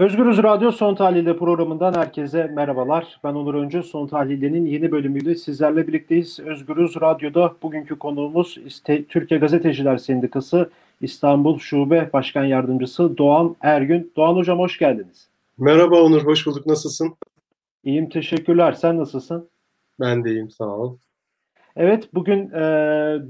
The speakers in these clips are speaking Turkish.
Özgürüz Radyo Son Tahlil'de programından herkese merhabalar. Ben Onur Öncü. Son Tahlil'de'nin yeni bölümüyle sizlerle birlikteyiz. Özgürüz Radyo'da bugünkü konuğumuz Türkiye Gazeteciler Sendikası İstanbul Şube Başkan Yardımcısı Doğan Ergün. Doğan Hocam hoş geldiniz. Merhaba Onur, hoş bulduk. Nasılsın? İyiyim, teşekkürler. Sen nasılsın? Ben de iyiyim, sağ ol. Evet, bugün e,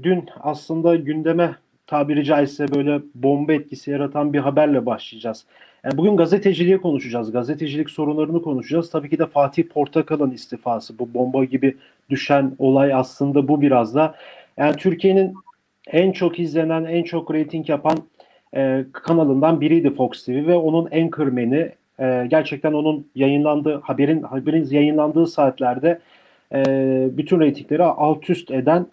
dün aslında gündeme tabiri caizse böyle bomba etkisi yaratan bir haberle başlayacağız. Yani bugün gazeteciliği konuşacağız. Gazetecilik sorunlarını konuşacağız. Tabii ki de Fatih Portakal'ın istifası. Bu bomba gibi düşen olay aslında bu biraz da. Yani Türkiye'nin en çok izlenen, en çok reyting yapan e, kanalından biriydi Fox TV ve onun anchorman'i e, gerçekten onun yayınlandığı haberin haberin yayınlandığı saatlerde e, bütün reytingleri alt üst eden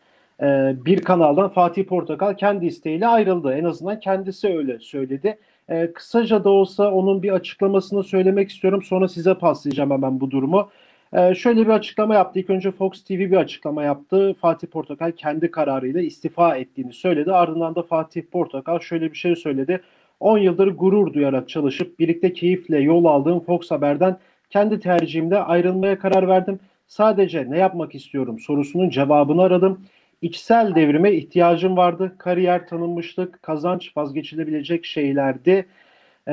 e, bir kanaldan Fatih Portakal kendi isteğiyle ayrıldı. En azından kendisi öyle söyledi. E, kısaca da olsa onun bir açıklamasını söylemek istiyorum. Sonra size paslayacağım hemen bu durumu. E, şöyle bir açıklama yaptı. İlk önce Fox TV bir açıklama yaptı. Fatih Portakal kendi kararıyla istifa ettiğini söyledi. Ardından da Fatih Portakal şöyle bir şey söyledi. 10 yıldır gurur duyarak çalışıp birlikte keyifle yol aldığım Fox Haber'den kendi tercihimde ayrılmaya karar verdim. Sadece ne yapmak istiyorum sorusunun cevabını aradım. İçsel devrime ihtiyacım vardı. Kariyer, tanınmışlık, kazanç vazgeçilebilecek şeylerdi. Ee,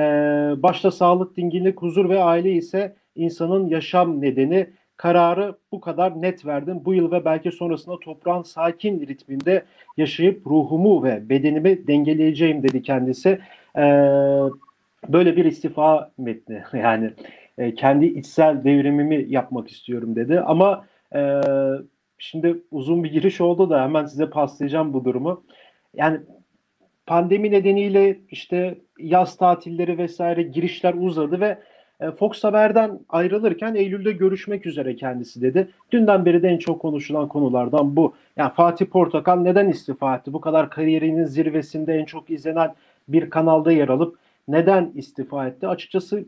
başta sağlık, dinginlik, huzur ve aile ise insanın yaşam nedeni. Kararı bu kadar net verdim. Bu yıl ve belki sonrasında toprağın sakin ritminde yaşayıp ruhumu ve bedenimi dengeleyeceğim dedi kendisi. Ee, böyle bir istifa metni yani e, kendi içsel devrimimi yapmak istiyorum dedi. Ama e, Şimdi uzun bir giriş oldu da hemen size paslayacağım bu durumu. Yani pandemi nedeniyle işte yaz tatilleri vesaire girişler uzadı ve e, Fox Haber'den ayrılırken Eylül'de görüşmek üzere kendisi dedi. Dünden beri de en çok konuşulan konulardan bu. Yani Fatih Portakal neden istifa etti? Bu kadar kariyerinin zirvesinde en çok izlenen bir kanalda yer alıp neden istifa etti? Açıkçası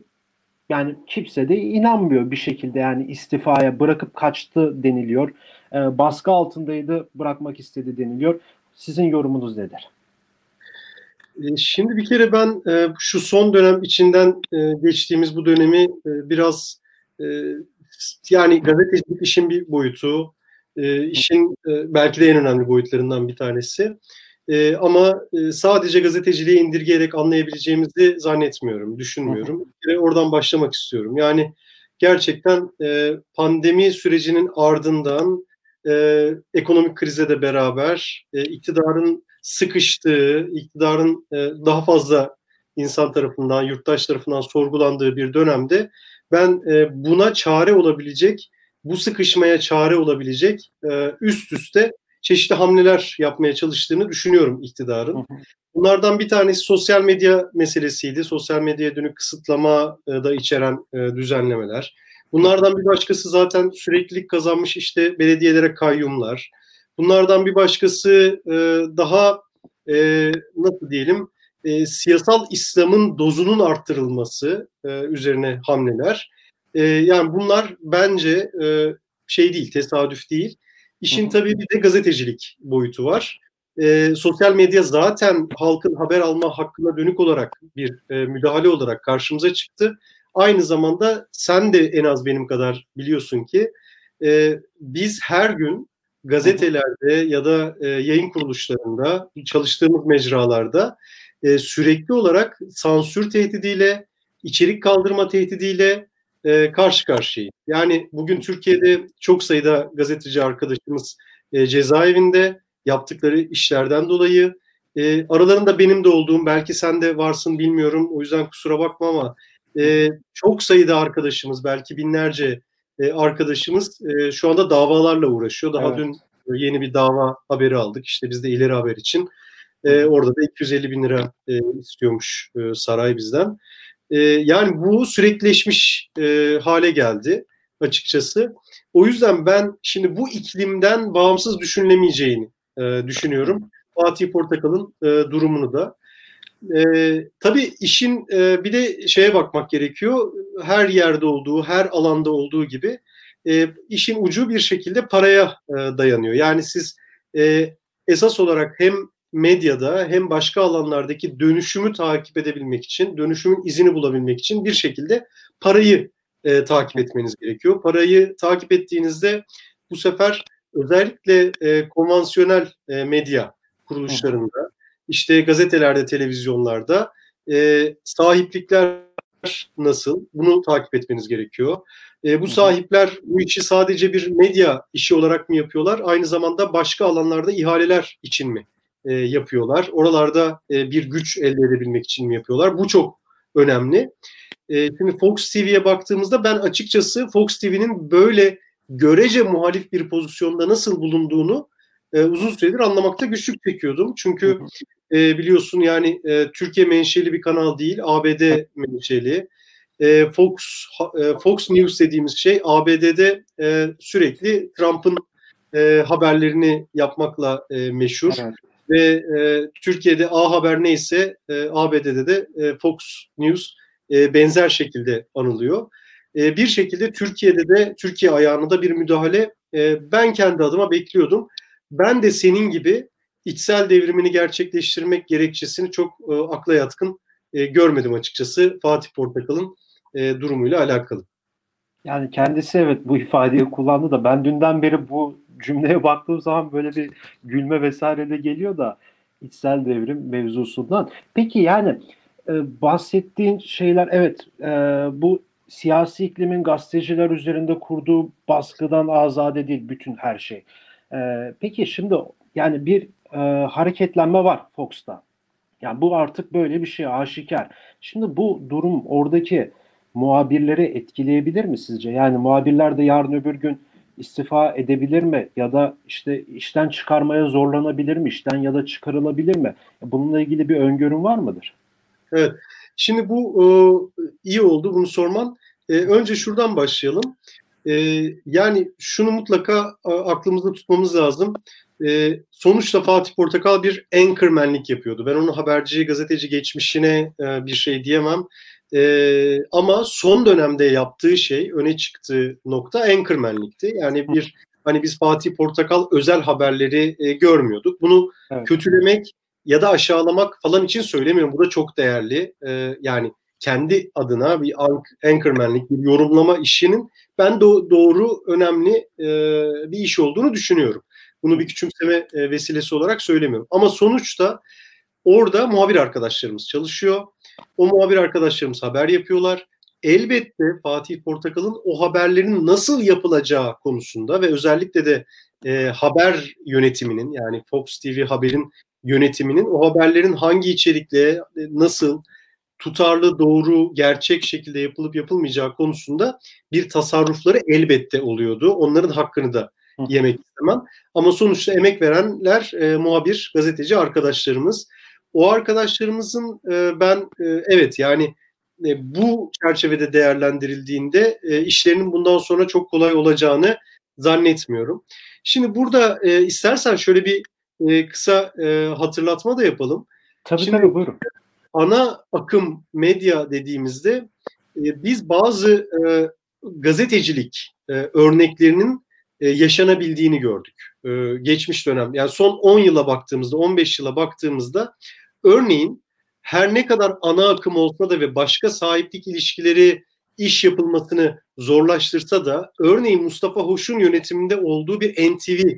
yani kimse de inanmıyor bir şekilde yani istifaya bırakıp kaçtı deniliyor. E, baskı altındaydı bırakmak istedi deniliyor. Sizin yorumunuz nedir? E, şimdi bir kere ben e, şu son dönem içinden e, geçtiğimiz bu dönemi e, biraz yani gazetecilik işin bir boyutu, işin belki de en önemli boyutlarından bir tanesi. E, ama e, sadece gazeteciliğe indirgeyerek anlayabileceğimizi zannetmiyorum, düşünmüyorum. Ve oradan başlamak istiyorum. Yani gerçekten e, pandemi sürecinin ardından e, ekonomik krize de beraber e, iktidarın sıkıştığı, iktidarın e, daha fazla insan tarafından, yurttaş tarafından sorgulandığı bir dönemde ben e, buna çare olabilecek, bu sıkışmaya çare olabilecek e, üst üste çeşitli hamleler yapmaya çalıştığını düşünüyorum iktidarın. Bunlardan bir tanesi sosyal medya meselesiydi. Sosyal medyaya dönük kısıtlama e, da içeren e, düzenlemeler. Bunlardan bir başkası zaten süreklilik kazanmış işte belediyelere kayyumlar. Bunlardan bir başkası e, daha nasıl diyelim siyasal İslam'ın dozunun arttırılması üzerine hamleler. Yani bunlar bence şey değil, tesadüf değil. İşin tabii bir de gazetecilik boyutu var. E, sosyal medya zaten halkın haber alma hakkına dönük olarak bir e, müdahale olarak karşımıza çıktı. Aynı zamanda sen de en az benim kadar biliyorsun ki e, biz her gün gazetelerde ya da e, yayın kuruluşlarında çalıştığımız mecralarda e, sürekli olarak sansür tehdidiyle, içerik kaldırma tehdidiyle e, karşı karşıyayız. Yani bugün Türkiye'de çok sayıda gazeteci arkadaşımız e, cezaevinde yaptıkları işlerden dolayı e, aralarında benim de olduğum belki sen de varsın bilmiyorum o yüzden kusura bakma ama e, çok sayıda arkadaşımız belki binlerce e, arkadaşımız e, şu anda davalarla uğraşıyor. Daha evet. dün yeni bir dava haberi aldık işte biz de ileri haber için. E, orada da 250 bin lira e, istiyormuş e, saray bizden. E, yani bu sürekleşmiş e, hale geldi açıkçası. O yüzden ben şimdi bu iklimden bağımsız düşünülemeyeceğini e, düşünüyorum. Fatih Portakal'ın e, durumunu da. E, tabii işin e, bir de şeye bakmak gerekiyor. Her yerde olduğu, her alanda olduğu gibi e, işin ucu bir şekilde paraya e, dayanıyor. Yani siz e, esas olarak hem medyada hem başka alanlardaki dönüşümü takip edebilmek için, dönüşümün izini bulabilmek için bir şekilde parayı e, takip etmeniz gerekiyor. Parayı takip ettiğinizde bu sefer özellikle e, konvansiyonel e, medya kuruluşlarında, işte gazetelerde, televizyonlarda e, sahiplikler nasıl? Bunu takip etmeniz gerekiyor. E, bu sahipler bu işi sadece bir medya işi olarak mı yapıyorlar? Aynı zamanda başka alanlarda ihaleler için mi e, yapıyorlar? Oralarda e, bir güç elde edebilmek için mi yapıyorlar? Bu çok önemli. E, şimdi Fox TV'ye baktığımızda ben açıkçası Fox TV'nin böyle görece muhalif bir pozisyonda nasıl bulunduğunu e, uzun süredir anlamakta güçlük çekiyordum. Çünkü e, biliyorsun yani e, Türkiye menşeli bir kanal değil, ABD menşeli. E, Fox e, Fox News dediğimiz şey ABD'de e, sürekli Trump'ın e, haberlerini yapmakla e, meşhur. Evet. Ve e, Türkiye'de A Haber neyse e, ABD'de de e, Fox News e, benzer şekilde anılıyor. E, bir şekilde Türkiye'de de Türkiye ayağına da bir müdahale e, ben kendi adıma bekliyordum. Ben de senin gibi içsel devrimini gerçekleştirmek gerekçesini çok e, akla yatkın e, görmedim açıkçası Fatih Portakal'ın e, durumuyla alakalı. Yani kendisi evet bu ifadeyi kullandı da ben dünden beri bu cümleye baktığım zaman böyle bir gülme vesaire de geliyor da içsel devrim mevzusundan. Peki yani e, bahsettiğin şeyler evet e, bu siyasi iklimin gazeteciler üzerinde kurduğu baskıdan azade değil bütün her şey. E, peki şimdi yani bir e, hareketlenme var Fox'ta. Yani bu artık böyle bir şey aşikar. Şimdi bu durum oradaki muhabirleri etkileyebilir mi sizce? Yani muhabirler de yarın öbür gün istifa edebilir mi? Ya da işte işten çıkarmaya zorlanabilir mi? İşten ya da çıkarılabilir mi? Bununla ilgili bir öngörün var mıdır? Evet. Şimdi bu e, iyi oldu bunu sorman. E, önce şuradan başlayalım. E, yani şunu mutlaka aklımızda tutmamız lazım. E, sonuçta Fatih Portakal bir anchormanlik yapıyordu. Ben onun haberci, gazeteci geçmişine e, bir şey diyemem. E, ama son dönemde yaptığı şey, öne çıktığı nokta anchormanlikti. Yani bir hani biz Fatih Portakal özel haberleri e, görmüyorduk. Bunu evet. kötülemek ya da aşağılamak falan için söylemiyorum. Bu da çok değerli. E, yani kendi adına bir anchormanlik, bir yorumlama işinin ben do- doğru, önemli e, bir iş olduğunu düşünüyorum. Bunu bir küçümseme e, vesilesi olarak söylemiyorum. Ama sonuçta orada muhabir arkadaşlarımız çalışıyor. O muhabir arkadaşlarımız haber yapıyorlar. Elbette Fatih Portakal'ın o haberlerin nasıl yapılacağı konusunda ve özellikle de e, haber yönetiminin yani Fox TV haberin yönetiminin o haberlerin hangi içerikle e, nasıl tutarlı, doğru, gerçek şekilde yapılıp yapılmayacağı konusunda bir tasarrufları elbette oluyordu. Onların hakkını da yemek istemem. Ama sonuçta emek verenler e, muhabir, gazeteci arkadaşlarımız. O arkadaşlarımızın e, ben e, evet yani e, bu çerçevede değerlendirildiğinde e, işlerinin bundan sonra çok kolay olacağını zannetmiyorum. Şimdi burada e, istersen şöyle bir e, kısa e, hatırlatma da yapalım. Tabii Şimdi, tabii buyurun. Ana akım medya dediğimizde e, biz bazı e, gazetecilik e, örneklerinin e, yaşanabildiğini gördük. E, geçmiş dönem yani son 10 yıla baktığımızda 15 yıla baktığımızda örneğin her ne kadar ana akım olsa da ve başka sahiplik ilişkileri iş yapılmasını zorlaştırsa da örneğin Mustafa Hoş'un yönetiminde olduğu bir NTV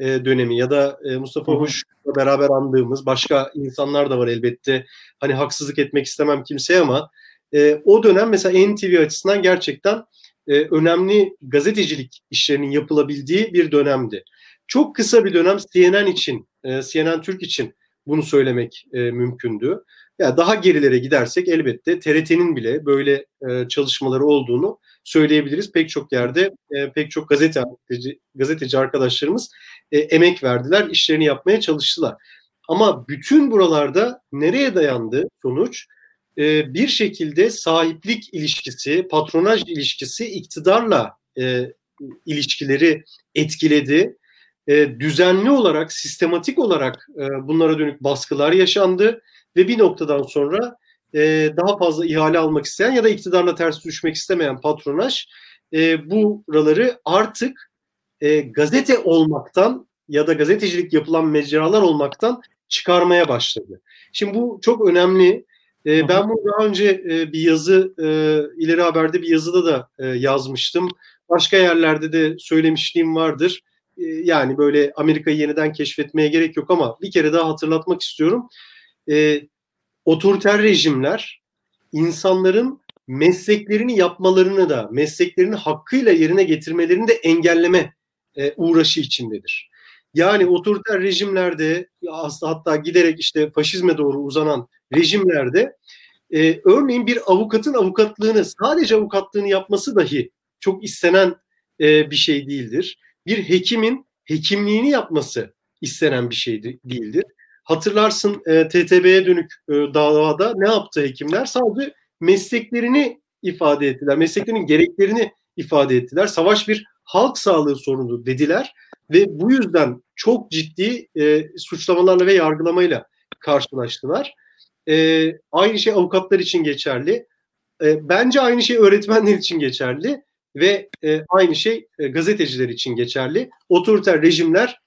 e, dönemi ya da e, Mustafa Hoş'la beraber andığımız başka insanlar da var elbette. Hani haksızlık etmek istemem kimseye ama e, o dönem mesela NTV açısından gerçekten e, önemli gazetecilik işlerinin yapılabildiği bir dönemdi. Çok kısa bir dönem CNN için, e, CNN Türk için bunu söylemek e, mümkündü. Ya daha gerilere gidersek elbette TRT'nin bile böyle e, çalışmaları olduğunu söyleyebiliriz. Pek çok yerde e, pek çok gazeteci, gazeteci arkadaşlarımız emek verdiler, işlerini yapmaya çalıştılar. Ama bütün buralarda nereye dayandı sonuç? Bir şekilde sahiplik ilişkisi, patronaj ilişkisi iktidarla ilişkileri etkiledi. E, düzenli olarak, sistematik olarak e, bunlara dönük baskılar yaşandı ve bir noktadan sonra e, daha fazla ihale almak isteyen ya da iktidarla ters düşmek istemeyen patronaj e, buraları artık e, gazete olmaktan ya da gazetecilik yapılan mecralar olmaktan çıkarmaya başladı. Şimdi bu çok önemli. E, ben bunu daha önce e, bir yazı e, ileri haberde bir yazıda da e, yazmıştım. Başka yerlerde de söylemişliğim vardır. E, yani böyle Amerika'yı yeniden keşfetmeye gerek yok ama bir kere daha hatırlatmak istiyorum. E, otoriter rejimler insanların mesleklerini yapmalarını da mesleklerini hakkıyla yerine getirmelerini de engelleme e, uğraşı içindedir. Yani otoriter rejimlerde hatta giderek işte faşizme doğru uzanan rejimlerde e, örneğin bir avukatın avukatlığını sadece avukatlığını yapması dahi çok istenen e, bir şey değildir. Bir hekimin hekimliğini yapması istenen bir şey değildir. Hatırlarsın e, TTB'ye dönük e, davada ne yaptı hekimler? Sadece mesleklerini ifade ettiler. Mesleklerinin gereklerini ifade ettiler. Savaş bir halk sağlığı sorunu dediler ve bu yüzden çok ciddi e, suçlamalarla ve yargılamayla karşılaştılar. E, aynı şey avukatlar için geçerli. E, bence aynı şey öğretmenler için geçerli ve e, aynı şey e, gazeteciler için geçerli. Otoriter rejimler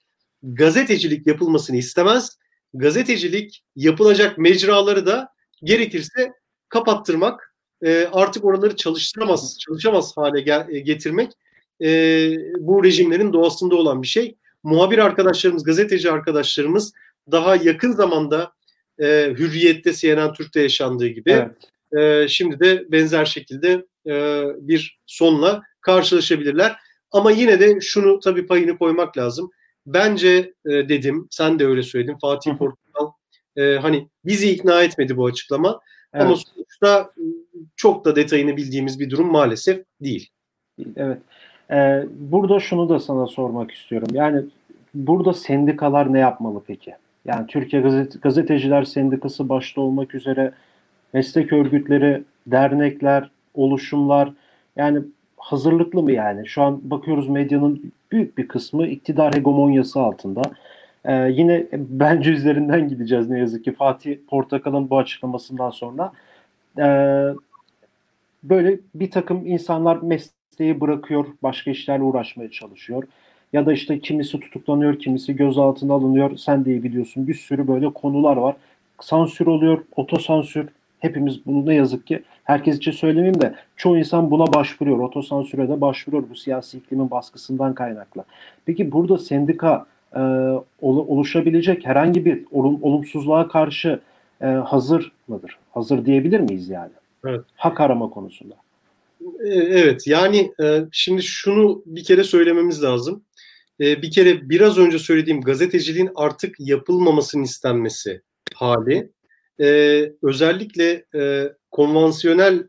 gazetecilik yapılmasını istemez. Gazetecilik yapılacak mecraları da gerekirse kapattırmak, e, artık oraları çalıştıramaz, çalışamaz hale gel, e, getirmek e, bu rejimlerin doğasında olan bir şey. Muhabir arkadaşlarımız, gazeteci arkadaşlarımız daha yakın zamanda e, Hürriyet'te, CNN Türk'te yaşandığı gibi evet. e, şimdi de benzer şekilde e, bir sonla karşılaşabilirler. Ama yine de şunu tabii payını koymak lazım. Bence e, dedim, sen de öyle söyledin Fatih Portakal e, hani bizi ikna etmedi bu açıklama. Evet. Ama sonuçta çok da detayını bildiğimiz bir durum maalesef değil. Evet. Ee, burada şunu da sana sormak istiyorum. Yani burada sendikalar ne yapmalı peki? Yani Türkiye Gazete, Gazeteciler Sendikası başta olmak üzere meslek örgütleri, dernekler, oluşumlar yani hazırlıklı mı yani? Şu an bakıyoruz medyanın büyük bir kısmı iktidar hegemonyası altında. Ee, yine bence üzerinden gideceğiz ne yazık ki Fatih Portakal'ın bu açıklamasından sonra. Ee, böyle bir takım insanlar mesleği bırakıyor, başka işlerle uğraşmaya çalışıyor. Ya da işte kimisi tutuklanıyor, kimisi gözaltına alınıyor. Sen de iyi biliyorsun bir sürü böyle konular var. Sansür oluyor, otosansür. Hepimiz bunu ne yazık ki herkes için söylemeyeyim de çoğu insan buna başvuruyor. Otosansüre de başvuruyor bu siyasi iklimin baskısından kaynaklı. Peki burada sendika e, oluşabilecek herhangi bir olumsuzluğa karşı e, hazır mıdır? Hazır diyebilir miyiz yani? Evet. Hak arama konusunda. E, evet yani e, şimdi şunu bir kere söylememiz lazım. E, bir kere biraz önce söylediğim gazeteciliğin artık yapılmamasının istenmesi hali özellikle konvansiyonel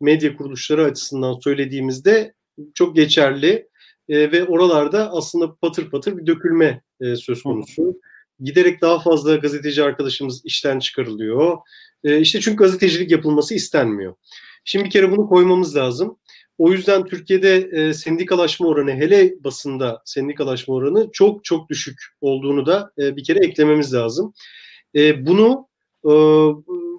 medya kuruluşları açısından söylediğimizde çok geçerli ve oralarda aslında patır patır bir dökülme söz konusu. Giderek daha fazla gazeteci arkadaşımız işten çıkarılıyor. E, işte çünkü gazetecilik yapılması istenmiyor. Şimdi bir kere bunu koymamız lazım. O yüzden Türkiye'de e, sendikalaşma oranı hele basında sendikalaşma oranı çok çok düşük olduğunu da e, bir kere eklememiz lazım. E, bunu e,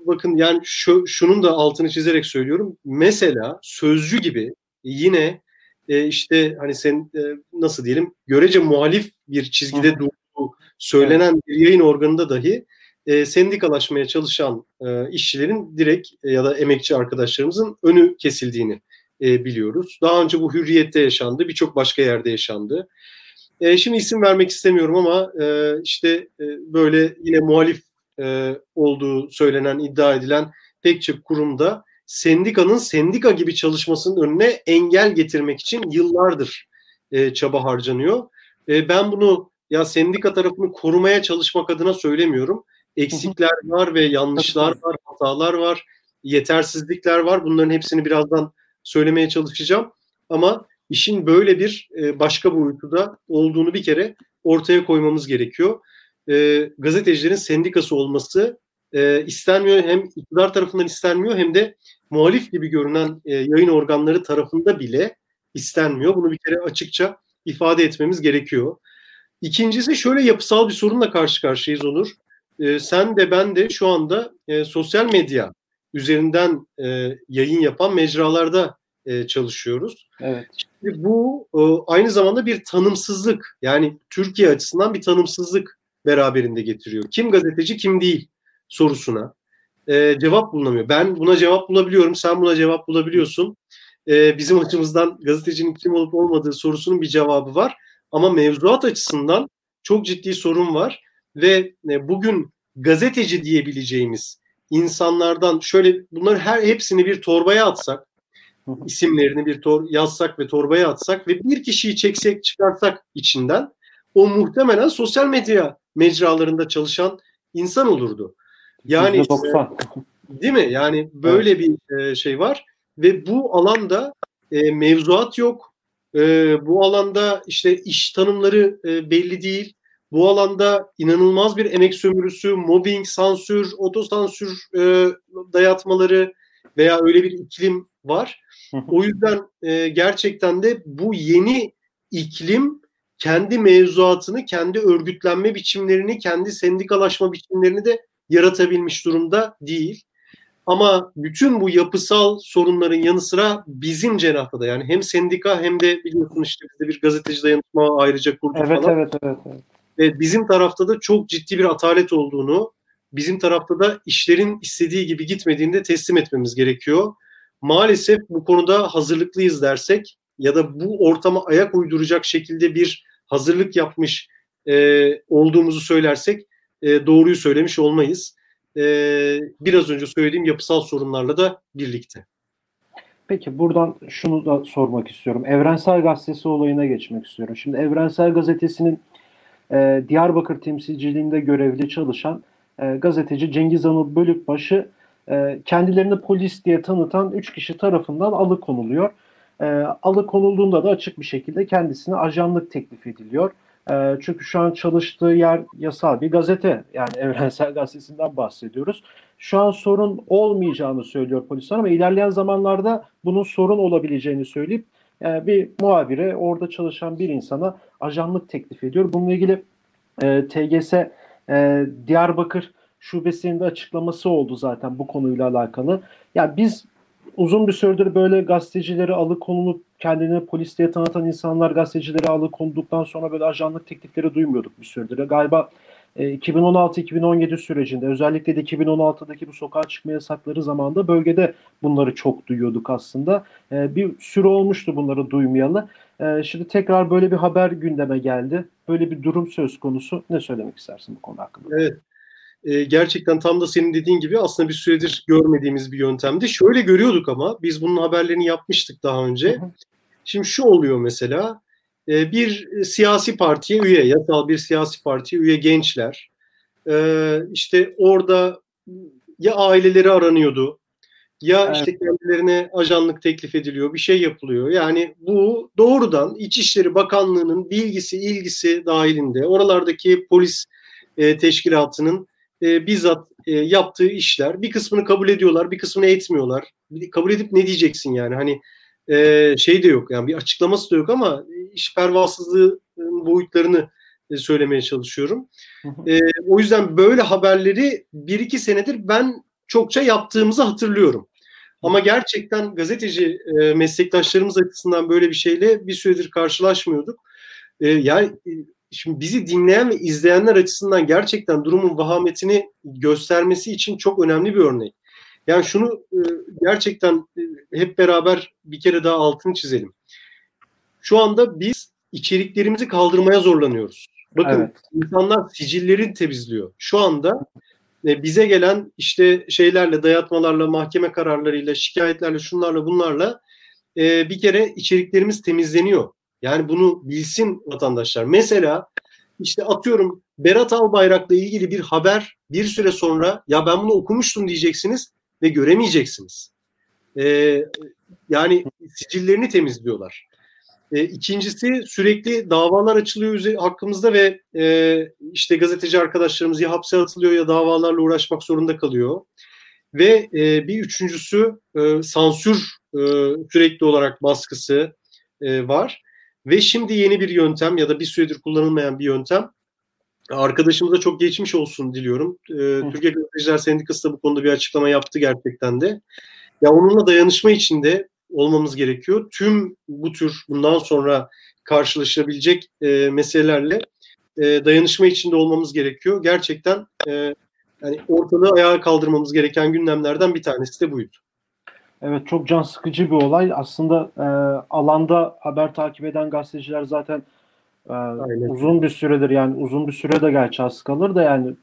bakın yani şu, şunun da altını çizerek söylüyorum. Mesela sözcü gibi yine e, işte hani sen e, nasıl diyelim görece muhalif bir çizgide durduğu söylenen bir yayın organında dahi e, sendikalaşmaya çalışan e, işçilerin direkt e, ya da emekçi arkadaşlarımızın önü kesildiğini e, biliyoruz. Daha önce bu hürriyette yaşandı, birçok başka yerde yaşandı. E, şimdi isim vermek istemiyorum ama e, işte e, böyle yine muhalif e, olduğu söylenen, iddia edilen pek çok kurumda sendikanın sendika gibi çalışmasının önüne engel getirmek için yıllardır e, çaba harcanıyor. E, ben bunu ya sendika tarafını korumaya çalışmak adına söylemiyorum eksikler var ve yanlışlar var, hatalar var, yetersizlikler var. Bunların hepsini birazdan söylemeye çalışacağım. Ama işin böyle bir e, başka boyutu da olduğunu bir kere ortaya koymamız gerekiyor. E, gazetecilerin sendikası olması e, istenmiyor hem iktidar tarafından istenmiyor hem de muhalif gibi görünen yayın organları tarafında bile istenmiyor. Bunu bir kere açıkça ifade etmemiz gerekiyor. İkincisi şöyle yapısal bir sorunla karşı karşıyayız Onur e, sen de ben de şu anda e, sosyal medya üzerinden e, yayın yapan mecralarda e, çalışıyoruz. Evet. Şimdi bu e, aynı zamanda bir tanımsızlık yani Türkiye açısından bir tanımsızlık beraberinde getiriyor. Kim gazeteci kim değil sorusuna e, cevap bulunamıyor. Ben buna cevap bulabiliyorum, sen buna cevap bulabiliyorsun. E, bizim açımızdan gazetecinin kim olup olmadığı sorusunun bir cevabı var. Ama mevzuat açısından çok ciddi sorun var ve e, bugün gazeteci diyebileceğimiz insanlardan şöyle bunların her hepsini bir torbaya atsak isimlerini bir tor yazsak ve torbaya atsak ve bir kişiyi çeksek çıkarsak içinden o muhtemelen sosyal medya mecralarında çalışan insan olurdu. Yani işte, değil mi? Yani böyle evet. bir e, şey var ve bu alanda e, mevzuat yok. E, bu alanda işte iş tanımları e, belli değil. Bu alanda inanılmaz bir emek sömürüsü, mobbing, sansür, otosansür e, dayatmaları veya öyle bir iklim var. O yüzden e, gerçekten de bu yeni iklim kendi mevzuatını, kendi örgütlenme biçimlerini, kendi sendikalaşma biçimlerini de yaratabilmiş durumda değil. Ama bütün bu yapısal sorunların yanı sıra bizim cenahta da yani hem sendika hem de biliyorsun işte bizde bir gazeteci dayanışma ayrıca kurduk evet, falan. Evet, evet, evet. Ve bizim tarafta da çok ciddi bir atalet olduğunu, bizim tarafta da işlerin istediği gibi gitmediğini de teslim etmemiz gerekiyor. Maalesef bu konuda hazırlıklıyız dersek ya da bu ortama ayak uyduracak şekilde bir hazırlık yapmış e, olduğumuzu söylersek e, doğruyu söylemiş olmayız. E, biraz önce söylediğim yapısal sorunlarla da birlikte. Peki buradan şunu da sormak istiyorum. Evrensel Gazetesi olayına geçmek istiyorum. Şimdi Evrensel Gazetesi'nin e, Diyarbakır temsilciliğinde görevli çalışan e, gazeteci Cengiz Anıl Bölükbaşı e, kendilerini polis diye tanıtan 3 kişi tarafından alıkonuluyor. E, alıkonulduğunda da açık bir şekilde kendisine ajanlık teklif ediliyor. E, çünkü şu an çalıştığı yer yasal bir gazete. Yani Evrensel Gazetesi'nden bahsediyoruz. Şu an sorun olmayacağını söylüyor polisler ama ilerleyen zamanlarda bunun sorun olabileceğini söyleyip e, bir muhabire orada çalışan bir insana ajanlık teklif ediyor. Bununla ilgili e, TGS e, Diyarbakır şubesinin de açıklaması oldu zaten bu konuyla alakalı. Ya yani biz uzun bir süredir böyle gazetecileri alıkonulup kendini polis diye tanıtan insanlar gazetecileri alıkonduktan sonra böyle ajanlık teklifleri duymuyorduk bir süredir. Galiba 2016-2017 e, sürecinde özellikle de 2016'daki bu sokağa çıkma yasakları zamanında bölgede bunları çok duyuyorduk aslında. E, bir süre olmuştu bunları duymayalı. E, şimdi tekrar böyle bir haber gündeme geldi. Böyle bir durum söz konusu. Ne söylemek istersin bu konu hakkında? Evet. Gerçekten tam da senin dediğin gibi aslında bir süredir görmediğimiz bir yöntemdi. Şöyle görüyorduk ama biz bunun haberlerini yapmıştık daha önce. Şimdi şu oluyor mesela ee, bir siyasi partiye üye, yasal bir siyasi partiye üye gençler. Ee, işte orada ya aileleri aranıyordu ya evet. işte kendilerine ajanlık teklif ediliyor, bir şey yapılıyor. Yani bu doğrudan İçişleri Bakanlığı'nın bilgisi, ilgisi dahilinde oralardaki polis e, teşkilatının e, bizzat e, yaptığı işler. Bir kısmını kabul ediyorlar, bir kısmını etmiyorlar. Kabul edip ne diyeceksin yani? Hani e, şey de yok yani bir açıklaması da yok ama iş pervasızlığı boyutlarını e, söylemeye çalışıyorum. E, o yüzden böyle haberleri bir iki senedir ben çokça yaptığımızı hatırlıyorum. Ama gerçekten gazeteci e, meslektaşlarımız açısından böyle bir şeyle bir süredir karşılaşmıyorduk. E, yani şimdi bizi dinleyen ve izleyenler açısından gerçekten durumun vahametini göstermesi için çok önemli bir örnek. Yani şunu e, gerçekten e, hep beraber bir kere daha altını çizelim. Şu anda biz içeriklerimizi kaldırmaya zorlanıyoruz. Bakın evet. insanlar sicillerini temizliyor. Şu anda e, bize gelen işte şeylerle, dayatmalarla, mahkeme kararlarıyla, şikayetlerle, şunlarla, bunlarla bir kere içeriklerimiz temizleniyor. Yani bunu bilsin vatandaşlar. Mesela işte atıyorum Berat Albayrak'la ilgili bir haber bir süre sonra ya ben bunu okumuştum diyeceksiniz ve göremeyeceksiniz. E, yani sicillerini temizliyorlar. E, ikincisi sürekli davalar açılıyor hakkımızda ve e, işte gazeteci arkadaşlarımız ya hapse atılıyor ya davalarla uğraşmak zorunda kalıyor. Ve e, bir üçüncüsü e, sansür e, sürekli olarak baskısı e, var. Ve şimdi yeni bir yöntem ya da bir süredir kullanılmayan bir yöntem Arkadaşımıza çok geçmiş olsun diliyorum. Ee, Türkiye Gazeteciler Sendikası da bu konuda bir açıklama yaptı gerçekten de. Ya onunla dayanışma içinde olmamız gerekiyor. Tüm bu tür bundan sonra karşılaşabilecek e, meselelerle e, dayanışma içinde olmamız gerekiyor. Gerçekten e, yani ortalığı ayağa kaldırmamız gereken gündemlerden bir tanesi de buydu. Evet çok can sıkıcı bir olay. Aslında e, alanda haber takip eden gazeteciler zaten e, uzun bir süredir yani uzun bir süre de gerçi az kalır da yani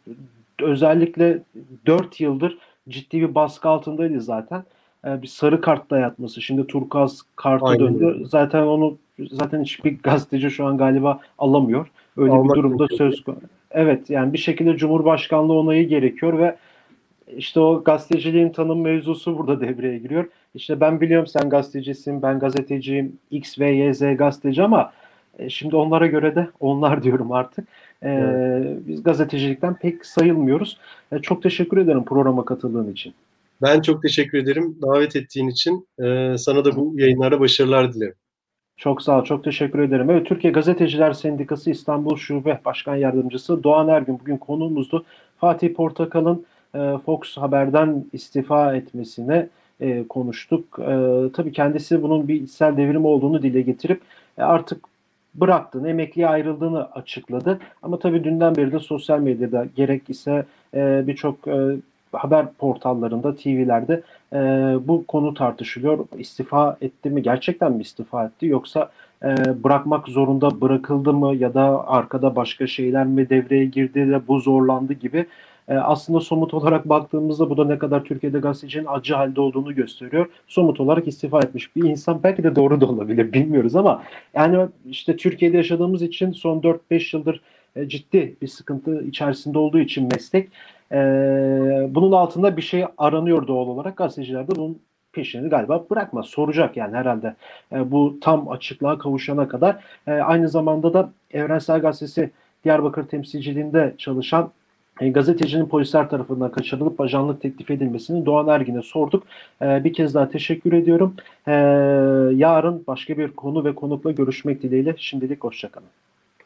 özellikle 4 yıldır ciddi bir baskı altındaydı zaten. E, bir sarı kart dayatması. Şimdi turkuaz kartı Aynen. döndü. Zaten onu zaten hiçbir gazeteci şu an galiba alamıyor. Öyle Almak bir durumda söz konusu. Evet yani bir şekilde Cumhurbaşkanlığı onayı gerekiyor ve işte o gazeteciliğin tanım mevzusu burada devreye giriyor. İşte ben biliyorum sen gazetecisin, ben gazeteciyim, X ve Y, Z gazeteci ama e, şimdi onlara göre de onlar diyorum artık. E, Biz gazetecilikten pek sayılmıyoruz. E, çok teşekkür ederim programa katıldığın için. Ben çok teşekkür ederim davet ettiğin için. E, sana da bu yayınlarda başarılar dilerim. Çok sağ ol, çok teşekkür ederim. Evet, Türkiye Gazeteciler Sendikası İstanbul Şube Başkan Yardımcısı Doğan Ergün bugün konuğumuzdu. Fatih Portakal'ın Fox Haber'den istifa etmesine e, konuştuk. E, tabii kendisi bunun bir içsel devrim olduğunu dile getirip e, artık bıraktığını, emekliye ayrıldığını açıkladı. Ama tabii dünden beri de sosyal medyada gerek ise e, birçok e, haber portallarında, TV'lerde e, bu konu tartışılıyor. İstifa etti mi? Gerçekten mi istifa etti? Yoksa e, bırakmak zorunda bırakıldı mı? Ya da arkada başka şeyler mi devreye girdi de bu zorlandı gibi. E, aslında somut olarak baktığımızda bu da ne kadar Türkiye'de gazetecinin acı halde olduğunu gösteriyor. Somut olarak istifa etmiş bir insan belki de doğru da olabilir bilmiyoruz ama yani işte Türkiye'de yaşadığımız için son 4-5 yıldır e, ciddi bir sıkıntı içerisinde olduğu için meslek e, bunun altında bir şey aranıyor doğal olarak. Gazeteciler de bunun peşini galiba bırakmaz. Soracak yani herhalde e, bu tam açıklığa kavuşana kadar. E, aynı zamanda da Evrensel Gazetesi Diyarbakır temsilciliğinde çalışan e, gazetecinin polisler tarafından kaçırılıp ajanlık teklif edilmesini Doğan Ergin'e sorduk. E, bir kez daha teşekkür ediyorum. E, yarın başka bir konu ve konukla görüşmek dileğiyle. Şimdilik hoşçakalın.